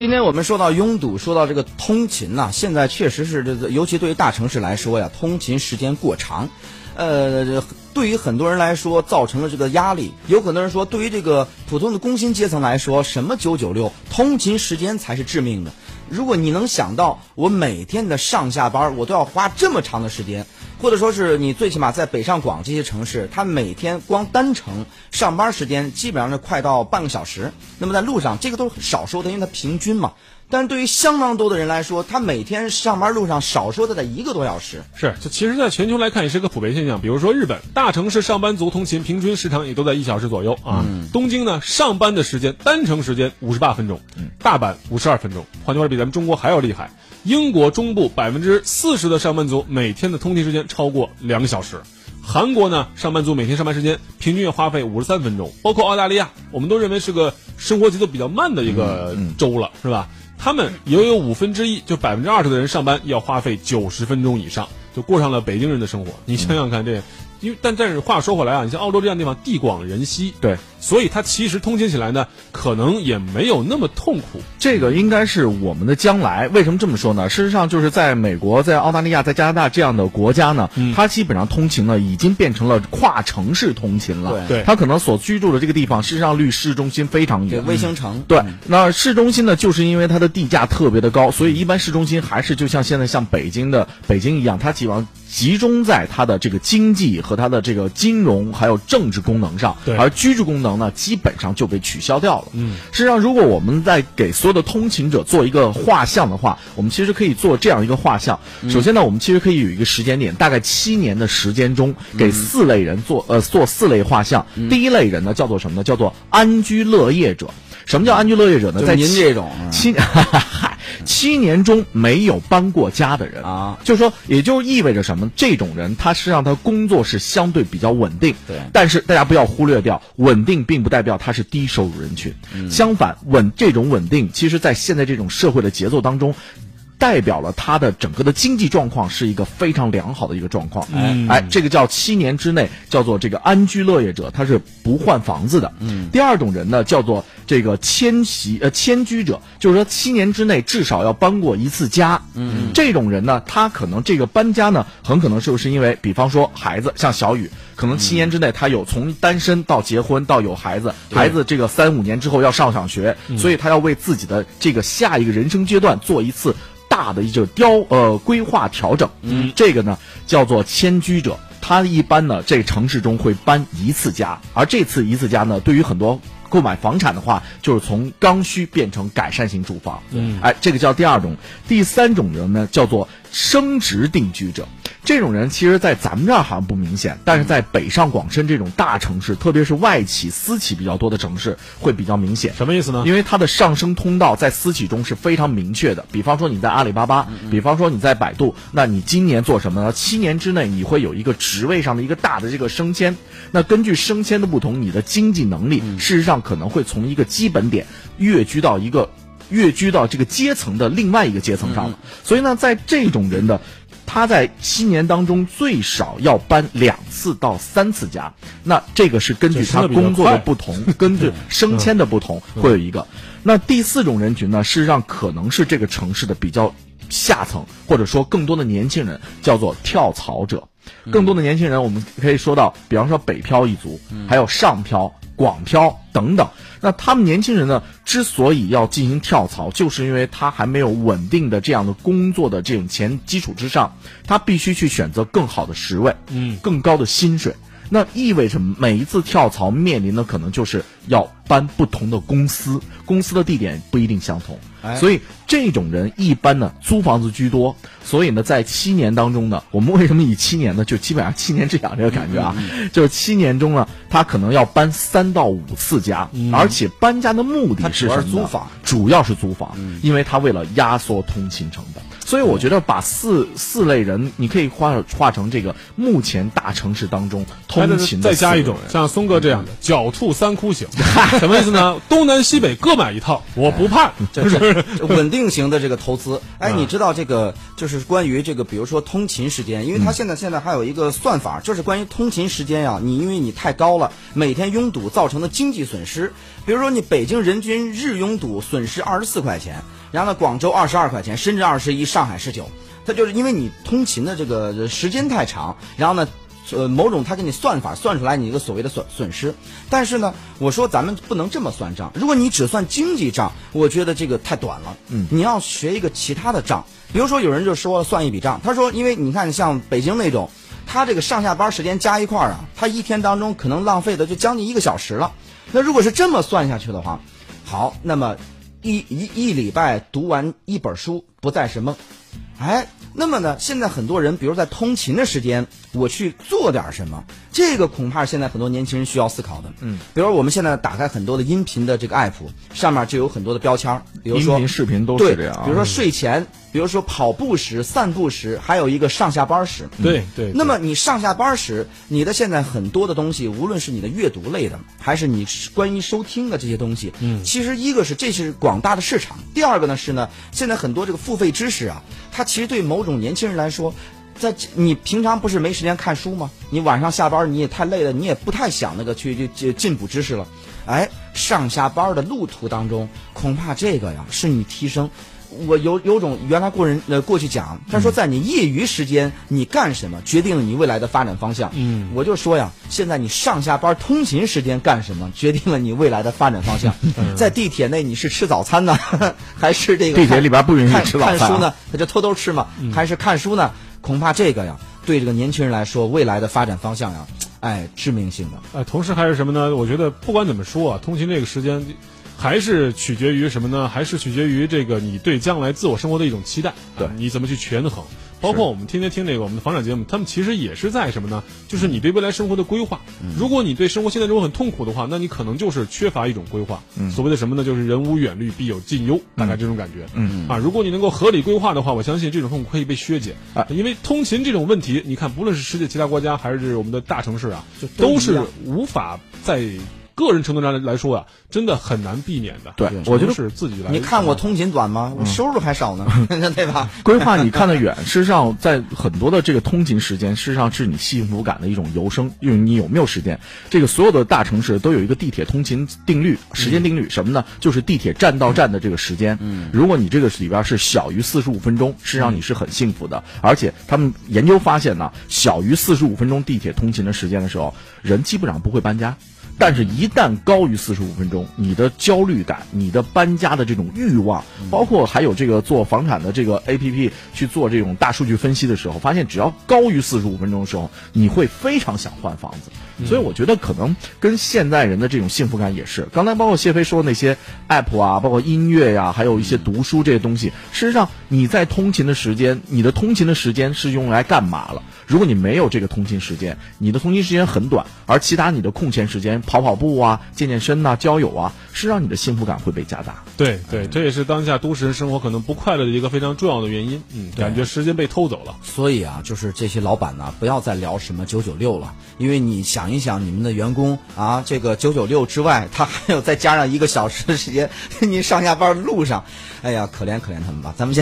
今天我们说到拥堵，说到这个通勤呐、现在确实是这个，尤其对于大城市来说呀，通勤时间过长，呃，对于很多人来说造成了这个压力。有很多人说，对于这个普通的工薪阶层来说，什么九九六，通勤时间才是致命的。如果你能想到，我每天的上下班，我都要花这么长的时间。或者说是你最起码在北上广这些城市，它每天光单程上班时间基本上是快到半个小时。那么在路上，这个都是少说的，因为它平均嘛。但是对于相当多的人来说，他每天上班路上少说的得一个多小时。是，这其实，在全球来看也是个普遍现象。比如说日本大城市上班族通勤平均时长也都在一小时左右啊。东京呢，上班的时间单程时间五十八分钟，大阪五十二分钟，换句话说，比咱们中国还要厉害。英国中部百分之四十的上班族每天的通勤时间超过两个小时。韩国呢，上班族每天上班时间平均要花费五十三分钟。包括澳大利亚，我们都认为是个生活节奏比较慢的一个州了，是吧？他们也有五分之一，就百分之二十的人上班要花费九十分钟以上，就过上了北京人的生活。你想想看，这，因为但但是话说回来啊，你像澳洲这样的地方，地广人稀，对，所以它其实通勤起来呢，可能也没有那么痛苦。这个应该是我们的将来。为什么这么说呢？事实上，就是在美国、在澳大利亚、在加拿大这样的国家呢，它基本上通勤呢已经变成了跨城市通勤了。对对它可能所居住的这个地方，事实上离市中心非常远对，远。卫星城。对，那市中心呢，就是因为它的地价特别的高，所以一般市中心还是就像现在像北京的北京一样，它基本上集中在它的这个经济和它的这个金融还有政治功能上，对而居住功能呢，基本上就被取消掉了。嗯，实际上，如果我们在给所有的通勤者做一个画像的话，我们其实可以做这样一个画像。首先呢，我们其实可以有一个时间点，大概七年的时间中，给四类人做呃做四类画像。第一类人呢，叫做什么呢？叫做安居乐业者。什么叫安居乐业者呢？在您这种嗯七 嗨七年中没有搬过家的人啊，就是说，也就意味着什么？这种人他实际上他工作是相对比较稳定，对但是大家不要忽略掉，稳定并不代表他是低收入人群。嗯相反，稳这种稳定，其实在现在这种社会的节奏当中。代表了他的整个的经济状况是一个非常良好的一个状况，嗯哎，这个叫七年之内叫做这个安居乐业者，他是不换房子的。嗯，第二种人呢叫做这个迁徙呃迁居者，就是说七年之内至少要搬过一次家。嗯，这种人呢，他可能这个搬家呢，很可能是不是因为，比方说孩子，像小雨，可能七年之内他有从单身到结婚到有孩子，孩子这个三五年之后要上小学，所以他要为自己的这个下一个人生阶段做一次。大的一个雕呃规划调整，嗯，这个呢叫做迁居者，他一般呢这个城市中会搬一次家，而这次一次家呢，对于很多购买房产的话，就是从刚需变成改善型住房，嗯，哎，这个叫第二种，第三种人呢叫做升值定居者。这种人其实，在咱们这儿好像不明显，但是在北上广深这种大城市，特别是外企、私企比较多的城市，会比较明显。什么意思呢？因为它的上升通道在私企中是非常明确的。比方说你在阿里巴巴，比方说你在百度，那你今年做什么呢？七年之内你会有一个职位上的一个大的这个升迁。那根据升迁的不同，你的经济能力事实上可能会从一个基本点跃居到一个跃居到这个阶层的另外一个阶层上了。所以呢，在这种人的。他在新年当中最少要搬两次到三次家，那这个是根据他工作的不同，根据升迁的不同会有一个。那第四种人群呢，事实上可能是这个城市的比较下层，或者说更多的年轻人，叫做跳槽者。更多的年轻人，我们可以说到，比方说北漂一族，还有上漂、广漂等等。那他们年轻人呢，之所以要进行跳槽，就是因为他还没有稳定的这样的工作的这种前基础之上，他必须去选择更好的职位，嗯，更高的薪水。那意味着每一次跳槽面临的可能就是要搬不同的公司，公司的地点不一定相同，哎。所以这种人一般呢租房子居多。所以呢，在七年当中呢，我们为什么以七年呢？就基本上七年之痒这个感觉啊，就是七年中呢，他可能要搬三到五次家，而且搬家的目的主要是什么租房，主要是租房，因为他为了压缩通勤成本。所以我觉得把四四类人，你可以画画成这个目前大城市当中通勤的再加一种人，种像松哥这样的狡兔三窟型，什么意思呢？东南西北各买一套，我不怕。这这这 稳定型的这个投资，哎，嗯你知道这个就是关于这个，比如说通勤时间，因为它现在现在还有一个算法，就是关于通勤时间呀，你因为你太高了，每天拥堵造成的经济损失，比如说你北京人均日拥堵损失二十四块钱，然后呢广州二十二块钱，深圳二十一，上海十九，它就是因为你通勤的这个时间太长，然后呢。呃，某种他给你算法算出来你一个所谓的损损失，但是呢，我说咱们不能这么算账。如果你只算经济账，我觉得这个太短了。嗯，你要学一个其他的账，比如说有人就说算一笔账，他说，因为你看像北京那种，他这个上下班时间加一块儿啊，他一天当中可能浪费的就将近一个小时了。那如果是这么算下去的话，好，那么一一一礼拜读完一本书不再是梦。哎，那么呢，现在很多人，比如在通勤的时间，我去做点什么，这个恐怕现在很多年轻人需要思考的。嗯，比如我们现在打开很多的音频的这个 app，上面就有很多的标签，比如说音频视频都是这样啊比如说睡前，比如说跑步时、散步时，还有一个上下班时。对对，那么你上下班时，你的现在很多的东西，无论是你的阅读类的，还是你关于收听的这些东西，嗯，其实一个是这是广大的市场，第二个呢是呢，现在很多这个付费知识啊，它其实对某种年轻人来说。在你平常不是没时间看书吗？你晚上下班你也太累了，你也不太想那个去去去进补知识了。哎，上下班的路途当中，恐怕这个呀是你提升。我有有种原来过人呃过去讲，他说在你业余时间你干什么，决定了你未来的发展方向。嗯，我就说呀，现在你上下班通勤时间干什么，决定了你未来的发展方向。在地铁内你是吃早餐呢，还是这个地铁里边不允许看吃早餐啊看书呢？他就偷偷吃嘛，还是看书呢？恐怕这个呀，对这个年轻人来说，未来的发展方向呀，哎，致命性的。呃，同时还是什么呢？我觉得不管怎么说啊，通勤这个时间，还是取决于什么呢？还是取决于这个你对将来自我生活的一种期待。对啊你怎么去权衡？包括我们天天听那个我们的房产节目，他们其实也是在什么呢？就是你对未来生活的规划。如果你对生活现在中很痛苦的话，那你可能就是缺乏一种规划。所谓的什么呢？就是人无远虑，必有近忧，大概这种感觉。嗯啊，如果你能够合理规划的话，我相信这种痛苦可以被削减。啊因为通勤这种问题，你看，不论是世界其他国家还是我们的大城市啊，都是无法在个人程度上来来说啊，真的很难避免的。对我觉得是自己来。你看我通勤短吗？我收入还少呢，对吧？规划你看得远，事实上在很多的这个通勤时间，事实上是你幸福感的一种由生，因为你有没有时间。这个所有的大城市都有一个地铁通勤定律，时间定律什么呢？就是地铁站到站的这个时间。嗯，如果你这个里边是小于四十五分钟，事实上你是很幸福的。而且他们研究发现呢，小于四十五分钟地铁通勤的时间的时候，人基本上不会搬家。但是，一旦高于四十五分钟，你的焦虑感、你的搬家的这种欲望，包括还有这个做房产的这个 A P P 去做这种大数据分析的时候，发现只要高于四十五分钟的时候，你会非常想换房子。所以我觉得可能跟现代人的这种幸福感也是。刚才包括谢飞说那些 app 啊，包括音乐呀、还有一些读书这些东西，事实上你在通勤的时间，你的通勤的时间是用来干嘛了？如果你没有这个通勤时间，你的通勤时间很短，而其他你的空闲时间，跑跑步啊、健健身呐、交友啊，是让你的幸福感会被加大。对对，这也是当下都市人生活可能不快乐的一个非常重要的原因。嗯，感觉时间被偷走了。所以啊，就是这些老板呢，不要再聊什么九九六了，因为你想一想，你们的员工啊，这个九九六之外，他还有再加上一个小时的时间，你上下班路上，哎呀，可怜可怜他们吧。咱们先。